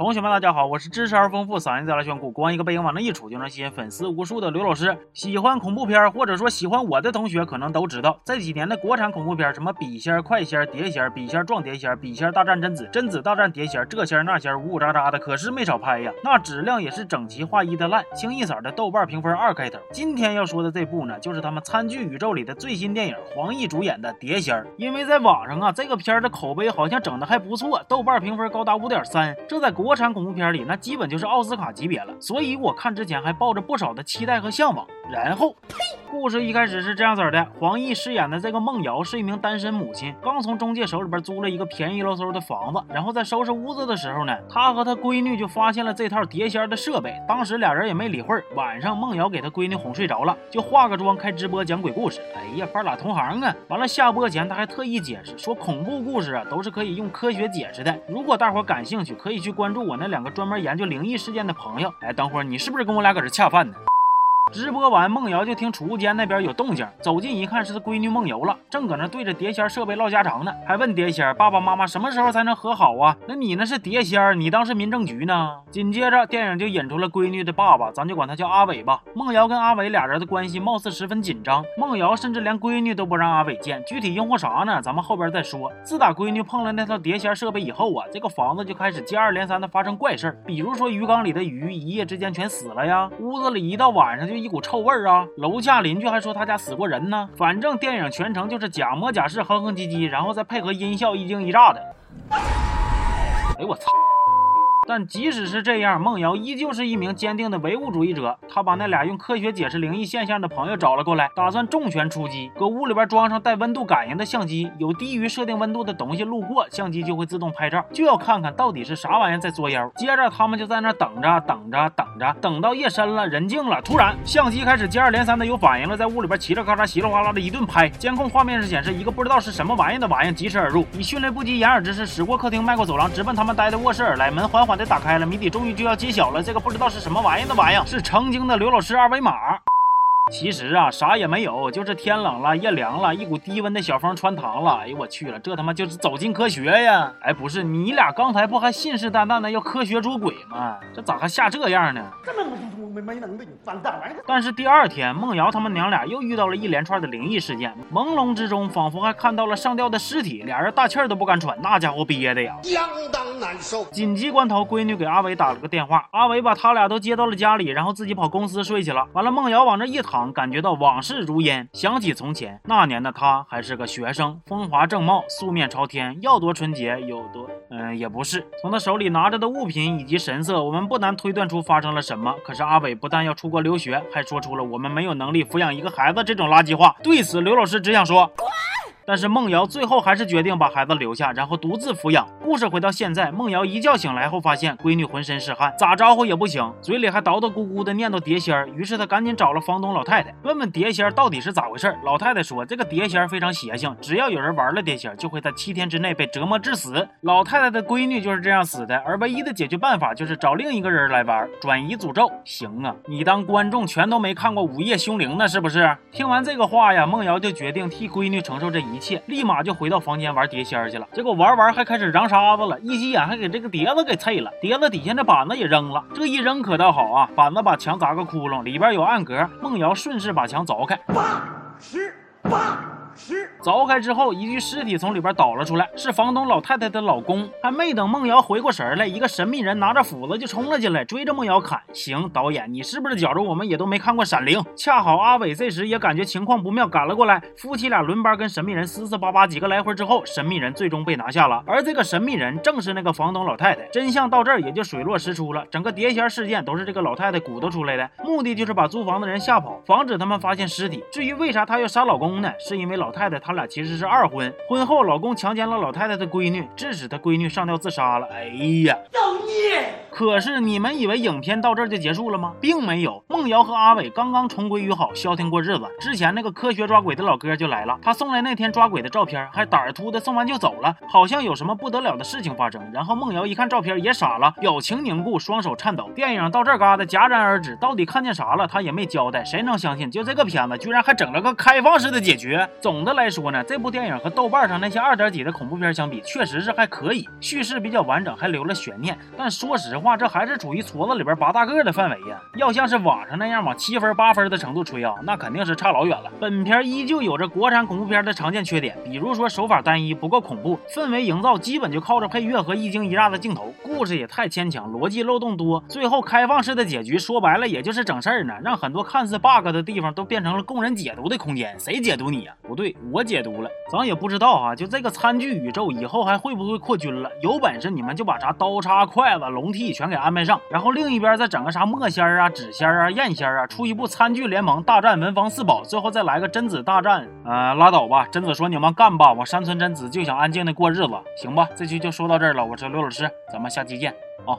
同学们，大家好，我是知识而丰富、嗓音再来炫酷、光一个背影往那一杵就能吸引粉丝无数的刘老师。喜欢恐怖片或者说喜欢我的同学，可能都知道这几年的国产恐怖片，什么笔仙、快仙、碟仙、笔仙撞碟仙、笔仙大战贞子、贞子大战碟仙，这仙那仙，呜呜喳喳的，可是没少拍呀。那质量也是整齐划一的烂，清一色的豆瓣评分二开头。今天要说的这部呢，就是他们餐具宇宙里的最新电影，黄奕主演的《碟仙》。因为在网上啊，这个片的口碑好像整的还不错，豆瓣评分高达五点三，这在国国产恐怖片里。那基本就是奥斯卡级别了，所以我看之前还抱着不少的期待和向往。然后，呸！故事一开始是这样子的：黄奕饰演的这个孟瑶是一名单身母亲，刚从中介手里边租了一个便宜喽嗖的房子，然后在收拾屋子的时候呢，她和她闺女就发现了这套碟仙的设备。当时俩人也没理会。晚上，孟瑶给她闺女哄睡着了，就化个妆开直播讲鬼故事。哎呀，半拉同行啊！完了，下播前他还特意解释说，恐怖故事啊都是可以用科学解释的。如果大伙感兴趣，可以去关注我那两个专门研究灵异事件的朋友。哎，等会儿你是不是跟我俩搁这恰饭呢？直播完，孟瑶就听储物间那边有动静，走近一看，是她闺女梦游了，正搁那对着碟仙设备唠家常呢，还问碟仙爸爸妈妈什么时候才能和好啊？那你那是碟仙，你当是民政局呢？紧接着，电影就引出了闺女的爸爸，咱就管他叫阿伟吧。孟瑶跟阿伟俩人的关系貌似十分紧张，孟瑶甚至连闺女都不让阿伟见，具体因祸啥呢？咱们后边再说。自打闺女碰了那套碟仙设备以后啊，这个房子就开始接二连三的发生怪事比如说鱼缸里的鱼一夜之间全死了呀，屋子里一到晚上就一股臭味儿啊。楼下邻居还说他家死过人呢，反正电影全程就是假模假式、哼哼唧唧，然后再配合音效一惊一乍的。哎我操！但即使是这样，孟瑶依旧是一名坚定的唯物主义者。他把那俩用科学解释灵异现象的朋友找了过来，打算重拳出击。搁屋里边装上带温度感应的相机，有低于设定温度的东西路过，相机就会自动拍照，就要看看到底是啥玩意在作妖。接着他们就在那等着，等着，等着，等到夜深了，人静了，突然相机开始接二连三的有反应了，在屋里边嘁哩咔嚓、稀里哗啦的一顿拍。监控画面是显示一个不知道是什么玩意的玩意疾驰而入，以迅雷不及掩耳之势驶过客厅，迈过走廊，直奔他们待的卧室而来。门缓缓的打开了，谜底终于就要揭晓了。这个不知道是什么玩意的玩意，是曾经的刘老师二维码。其实啊，啥也没有，就是天冷了，夜凉了，一股低温的小风穿堂了。哎呦我去了，这他妈就是走进科学呀！哎，不是你俩刚才不还信誓旦旦的要科学捉鬼吗？这咋还吓这样呢？这么没没能的，你完蛋了！但是第二天，梦瑶他们娘俩又遇到了一连串的灵异事件，朦胧之中仿佛还看到了上吊的尸体，俩人大气儿都不敢喘，那家伙憋的呀，相当难受。紧急关头，闺女给阿伟打了个电话，阿伟把他俩都接到了家里，然后自己跑公司睡去了。完了，梦瑶往这一躺。感觉到往事如烟，想起从前那年的他还是个学生，风华正茂，素面朝天，要多纯洁有多……嗯，也不是。从他手里拿着的物品以及神色，我们不难推断出发生了什么。可是阿伟不但要出国留学，还说出了我们没有能力抚养一个孩子这种垃圾话。对此，刘老师只想说。但是孟瑶最后还是决定把孩子留下，然后独自抚养。故事回到现在，孟瑶一觉醒来后，发现闺女浑身是汗，咋招呼也不行，嘴里还叨叨咕咕的念叨碟仙儿。于是她赶紧找了房东老太太，问问碟仙儿到底是咋回事。老太太说，这个碟仙儿非常邪性，只要有人玩了碟仙儿，就会在七天之内被折磨致死。老太太的闺女就是这样死的，而唯一的解决办法就是找另一个人来玩，转移诅咒。行啊，你当观众全都没看过《午夜凶铃》呢，是不是？听完这个话呀，孟瑶就决定替闺女承受这一。切，立马就回到房间玩碟仙去了。结果玩玩还开始嚷沙子了，一急眼还给这个碟子给碎了，碟子底下那板子也扔了。这一扔可倒好啊，板子把墙砸个窟窿，里边有暗格。梦瑶顺势把墙凿开，八十八。凿开之后，一具尸体从里边倒了出来，是房东老太太的老公。还没等孟瑶回过神来，一个神秘人拿着斧子就冲了进来，追着孟瑶砍。行，导演，你是不是觉着我们也都没看过《闪灵》？恰好阿伟这时也感觉情况不妙，赶了过来。夫妻俩轮班跟神秘人撕撕巴巴几个来回之后，神秘人最终被拿下了。而这个神秘人正是那个房东老太太。真相到这儿也就水落石出了，整个碟仙事件都是这个老太太鼓捣出来的，目的就是把租房的人吓跑，防止他们发现尸体。至于为啥她要杀老公呢？是因为老老太太他俩其实是二婚，婚后老公强奸了老太太的闺女，致使她闺女上吊自杀了。哎呀，造孽！可是你们以为影片到这儿就结束了吗？并没有，梦瑶和阿伟刚刚重归于好，消停过日子。之前那个科学抓鬼的老哥就来了，他送来那天抓鬼的照片，还胆儿突的送完就走了，好像有什么不得了的事情发生。然后梦瑶一看照片也傻了，表情凝固，双手颤抖。电影到这嘎达戛然而止，到底看见啥了？他也没交代。谁能相信就这个片子居然还整了个开放式的结局？总的来说呢，这部电影和豆瓣上那些二点几的恐怖片相比，确实是还可以，叙事比较完整，还留了悬念。但说实话，话这还是处于矬子里边拔大个的范围呀。要像是网上那样往七分八分的程度吹啊，那肯定是差老远了。本片依旧有着国产恐怖片的常见缺点，比如说手法单一，不够恐怖，氛围营造基本就靠着配乐和一惊一乍的镜头，故事也太牵强，逻辑漏洞多，最后开放式的结局，说白了也就是整事儿呢，让很多看似 bug 的地方都变成了供人解读的空间。谁解读你呀？不对，我解读了。咱也不知道啊，就这个餐具宇宙以后还会不会扩军了？有本事你们就把啥刀叉、筷子、笼屉全给安排上，然后另一边再整个啥墨仙儿啊、纸仙儿啊、砚仙儿啊，出一部餐具联盟大战文房四宝，最后再来个贞子大战。呃，拉倒吧，贞子说你们干吧，我山村贞子就想安静的过日子，行吧？这期就说到这儿了，我是刘老师，咱们下期见啊。